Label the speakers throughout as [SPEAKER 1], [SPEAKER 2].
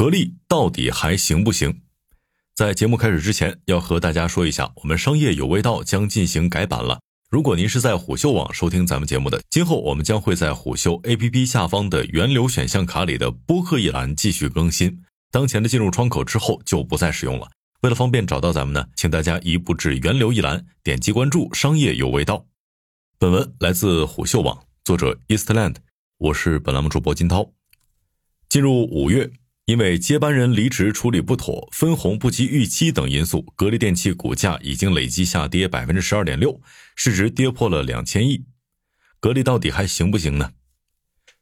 [SPEAKER 1] 格力到底还行不行？在节目开始之前，要和大家说一下，我们商业有味道将进行改版了。如果您是在虎嗅网收听咱们节目的，今后我们将会在虎嗅 APP 下方的源流选项卡里的播客一栏继续更新。当前的进入窗口之后就不再使用了。为了方便找到咱们呢，请大家移步至源流一栏，点击关注“商业有味道”。本文来自虎嗅网，作者 Eastland，我是本栏目主播金涛。进入五月。因为接班人离职处理不妥、分红不及预期等因素，格力电器股价已经累计下跌百分之十二点六，市值跌破了两千亿。格力到底还行不行呢？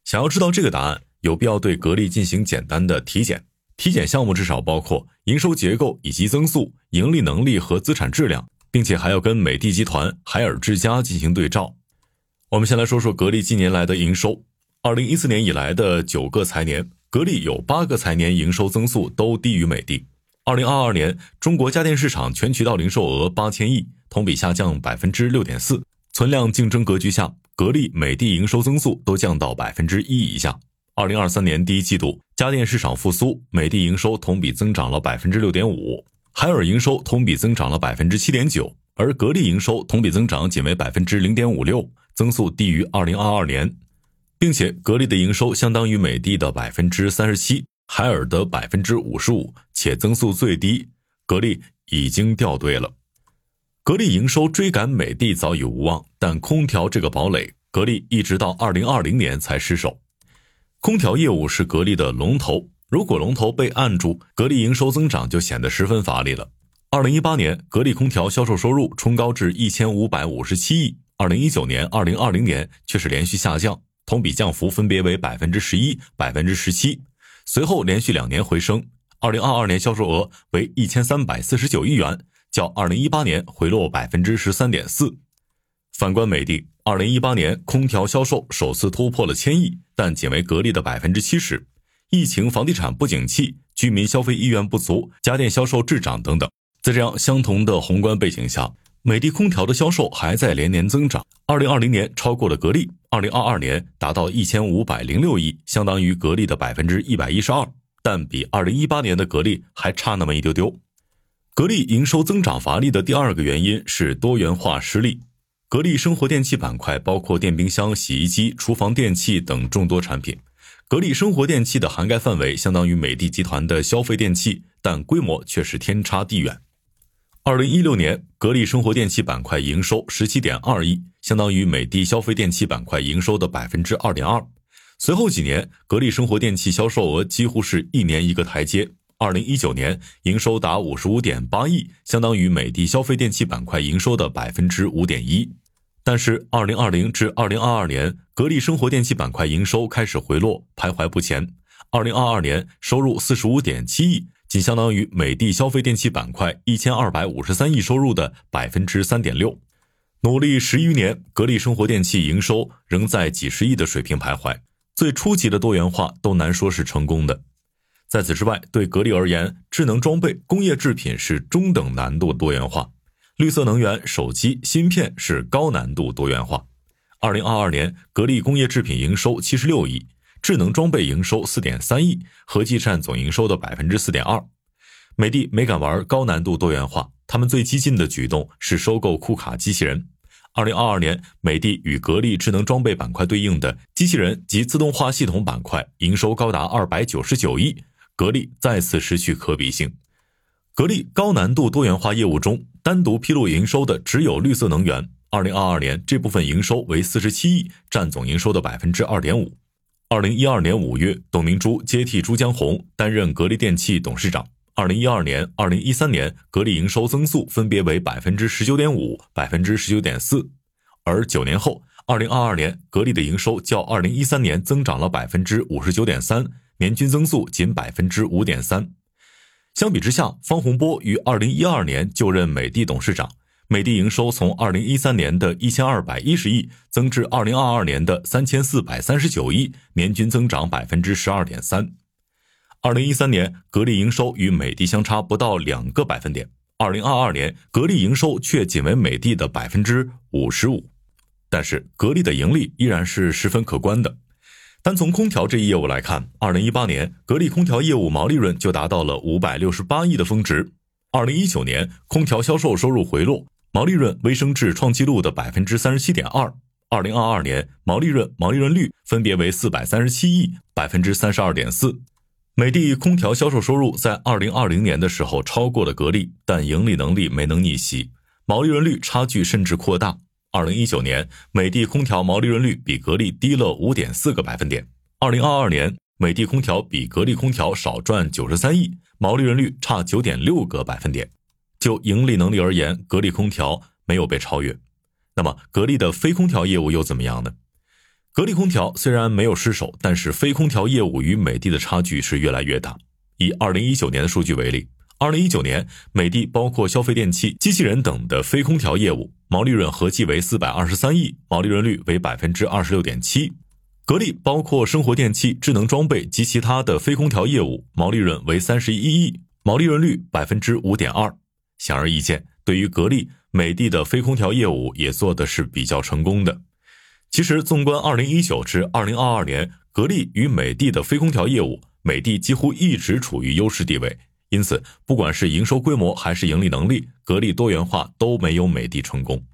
[SPEAKER 1] 想要知道这个答案，有必要对格力进行简单的体检。体检项目至少包括营收结构以及增速、盈利能力和资产质量，并且还要跟美的集团、海尔之家进行对照。我们先来说说格力近年来的营收，二零一四年以来的九个财年。格力有八个财年营收增速都低于美的。二零二二年，中国家电市场全渠道零售额八千亿，同比下降百分之六点四。存量竞争格局下，格力、美的营收增速都降到百分之一以下。二零二三年第一季度，家电市场复苏，美的营收同比增长了百分之六点五，海尔营收同比增长了百分之七点九，而格力营收同比增长仅为百分之零点五六，增速低于二零二二年。并且，格力的营收相当于美的的百分之三十七，海尔的百分之五十五，且增速最低。格力已经掉队了。格力营收追赶美的早已无望，但空调这个堡垒，格力一直到二零二零年才失守。空调业务是格力的龙头，如果龙头被按住，格力营收增长就显得十分乏力了。二零一八年，格力空调销售收入冲高至一千五百五十七亿，二零一九年、二零二零年却是连续下降。同比降幅分别为百分之十一、百分之十七，随后连续两年回升。二零二二年销售额为一千三百四十九亿元，较二零一八年回落百分之十三点四。反观美的，二零一八年空调销售首次突破了千亿，但仅为格力的百分之七十。疫情、房地产不景气、居民消费意愿不足、家电销售滞涨等等，在这样相同的宏观背景下。美的空调的销售还在连年增长，二零二零年超过了格力，二零二二年达到一千五百零六亿，相当于格力的百分之一百一十二，但比二零一八年的格力还差那么一丢丢。格力营收增长乏力的第二个原因是多元化失利。格力生活电器板块包括电冰箱、洗衣机、厨房电器等众多产品，格力生活电器的涵盖范围相当于美的集团的消费电器，但规模却是天差地远。二零一六年，格力生活电器板块营收十七点二亿，相当于美的消费电器板块营收的百分之二点二。随后几年，格力生活电器销售额几乎是一年一个台阶。二零一九年，营收达五十五点八亿，相当于美的消费电器板块营收的百分之五点一。但是，二零二零至二零二二年，格力生活电器板块营收开始回落，徘徊不前。二零二二年，收入四十五点七亿。仅相当于美的消费电器板块一千二百五十三亿收入的百分之三点六。努力十余年，格力生活电器营收仍在几十亿的水平徘徊。最初级的多元化都难说是成功的。在此之外，对格力而言，智能装备、工业制品是中等难度多元化，绿色能源、手机芯片是高难度多元化。二零二二年，格力工业制品营收七十六亿。智能装备营收四点三亿，合计占总营收的百分之四点二。美的没敢玩高难度多元化，他们最激进的举动是收购库卡机器人。二零二二年，美的与格力智能装备板块对应的机器人及自动化系统板块营收高达二百九十九亿，格力再次失去可比性。格力高难度多元化业务中，单独披露营收的只有绿色能源。二零二二年这部分营收为四十七亿，占总营收的百分之二点五。二零一二年五月，董明珠接替朱江洪担任格力电器董事长。二零一二年、二零一三年，格力营收增速分别为百分之十九点五、百分之十九点四。而九年后，二零二二年，格力的营收较二零一三年增长了百分之五十九点三，年均增速仅百分之五点三。相比之下，方洪波于二零一二年就任美的董事长。美的营收从二零一三年的一千二百一十亿增至二零二二年的三千四百三十九亿，年均增长百分之十二点三。二零一三年，格力营收与美的相差不到两个百分点，二零二二年，格力营收却仅为美的的百分之五十五。但是，格力的盈利依然是十分可观的。单从空调这一业务来看，二零一八年格力空调业务毛利润就达到了五百六十八亿的峰值。二零一九年空调销售收入回落，毛利润微升至创纪录的百分之三十七点二。二零二二年毛利润、毛利润率分别为四百三十七亿、百分之三十二点四。美的空调销售收入在二零二零年的时候超过了格力，但盈利能力没能逆袭，毛利润率差距甚至扩大。二零一九年，美的空调毛利润率比格力低了五点四个百分点。二零二二年，美的空调比格力空调少赚九十三亿，毛利润率差九点六个百分点。就盈利能力而言，格力空调没有被超越。那么，格力的非空调业务又怎么样呢？格力空调虽然没有失手，但是非空调业务与美的的差距是越来越大。以二零一九年的数据为例。二零一九年，美的包括消费电器、机器人等的非空调业务毛利润合计为四百二十三亿，毛利润率为百分之二十六点七。格力包括生活电器、智能装备及其他的非空调业务毛利润为三十一亿，毛利润率百分之五点二。显而易见，对于格力、美的的非空调业务也做的是比较成功的。其实，纵观二零一九至二零二二年，格力与美的的非空调业务，美的几乎一直处于优势地位。因此，不管是营收规模还是盈利能力，格力多元化都没有美的成功。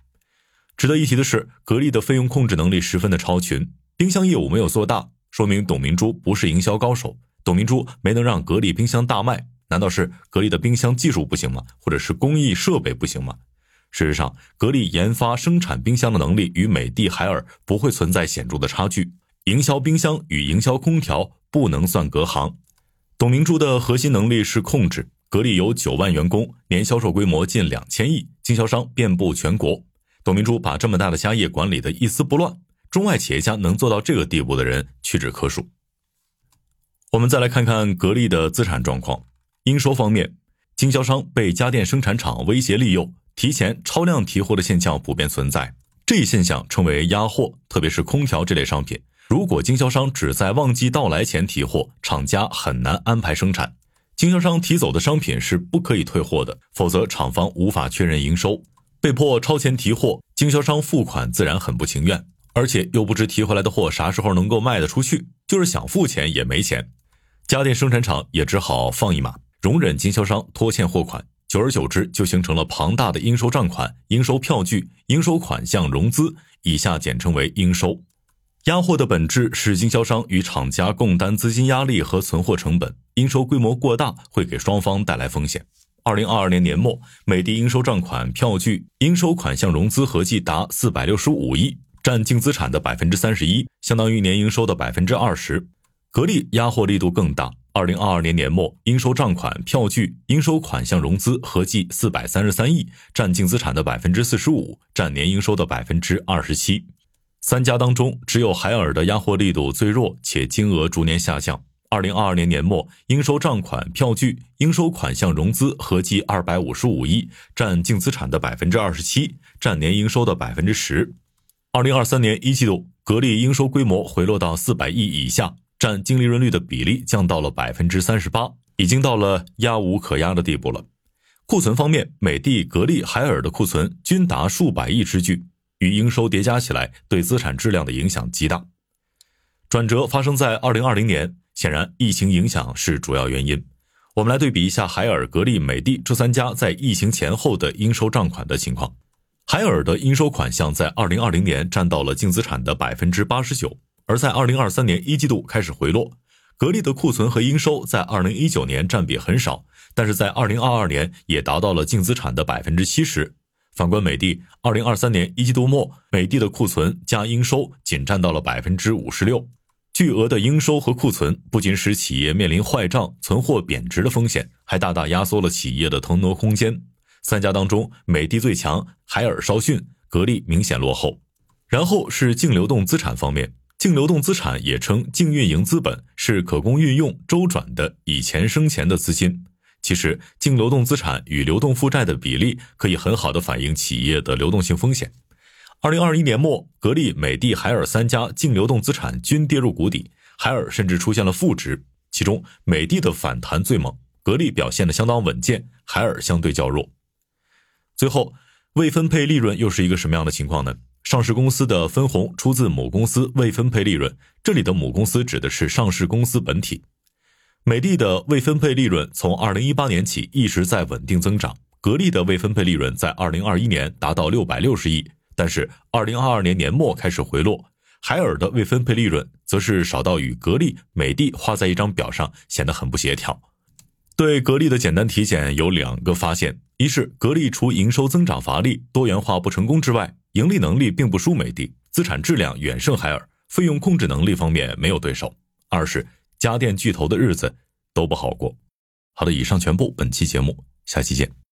[SPEAKER 1] 值得一提的是，格力的费用控制能力十分的超群，冰箱业务没有做大，说明董明珠不是营销高手。董明珠没能让格力冰箱大卖，难道是格力的冰箱技术不行吗？或者是工艺设备不行吗？事实上，格力研发生产冰箱的能力与美的、海尔不会存在显著的差距。营销冰箱与营销空调不能算隔行。董明珠的核心能力是控制。格力有九万员工，年销售规模近两千亿，经销商遍布全国。董明珠把这么大的家业管理的一丝不乱，中外企业家能做到这个地步的人屈指可数。我们再来看看格力的资产状况。应收方面，经销商被家电生产厂威胁利诱，提前超量提货的现象普遍存在。这一现象称为压货，特别是空调这类商品。如果经销商只在旺季到来前提货，厂家很难安排生产。经销商提走的商品是不可以退货的，否则厂方无法确认营收。被迫超前提货，经销商付款自然很不情愿，而且又不知提回来的货啥时候能够卖得出去，就是想付钱也没钱。家电生产厂也只好放一马，容忍经销商拖欠货款。久而久之，就形成了庞大的应收账款、应收票据、应收款项融资，以下简称为应收。压货的本质是经销商与厂家共担资金压力和存货成本，应收规模过大会给双方带来风险。二零二二年年末，美的应收账款、票据、应收款项融资合计达四百六十五亿，占净资产的百分之三十一，相当于年营收的百分之二十。格力压货力度更大，二零二二年年末，应收账款、票据、应收款项融资合计四百三十三亿，占净资产的百分之四十五，占年营收的百分之二十七。三家当中，只有海尔的压货力度最弱，且金额逐年下降。二零二二年年末，应收账款、票据、应收款项融资合计二百五十五亿，占净资产的百分之二十七，占年营收的百分之十。二零二三年一季度，格力应收规模回落到四百亿以下，占净利润率的比例降到了百分之三十八，已经到了压无可压的地步了。库存方面，美的、格力、海尔的库存均达数百亿之巨。与营收叠加起来，对资产质量的影响极大。转折发生在二零二零年，显然疫情影响是主要原因。我们来对比一下海尔、格力、美的这三家在疫情前后的应收账款的情况。海尔的应收款项在二零二零年占到了净资产的百分之八十九，而在二零二三年一季度开始回落。格力的库存和应收在二零一九年占比很少，但是在二零二二年也达到了净资产的百分之七十。反观美的，二零二三年一季度末，美的的库存加应收仅占到了百分之五十六。巨额的应收和库存不仅使企业面临坏账、存货贬值的风险，还大大压缩了企业的腾挪空间。三家当中，美的最强，海尔稍逊，格力明显落后。然后是净流动资产方面，净流动资产也称净运营资本，是可供运用、周转的以钱生钱的资金。其实，净流动资产与流动负债的比例可以很好的反映企业的流动性风险。二零二一年末，格力、美的、海尔三家净流动资产均跌入谷底，海尔甚至出现了负值。其中，美的的反弹最猛，格力表现的相当稳健，海尔相对较弱。最后，未分配利润又是一个什么样的情况呢？上市公司的分红出自母公司未分配利润，这里的母公司指的是上市公司本体。美的的未分配利润从二零一八年起一直在稳定增长，格力的未分配利润在二零二一年达到六百六十亿，但是二零二二年年末开始回落。海尔的未分配利润则是少到与格力、美的画在一张表上，显得很不协调。对格力的简单体检有两个发现：一是格力除营收增长乏力、多元化不成功之外，盈利能力并不输美的，资产质量远胜海尔，费用控制能力方面没有对手；二是。家电巨头的日子都不好过。好的，以上全部，本期节目，下期见。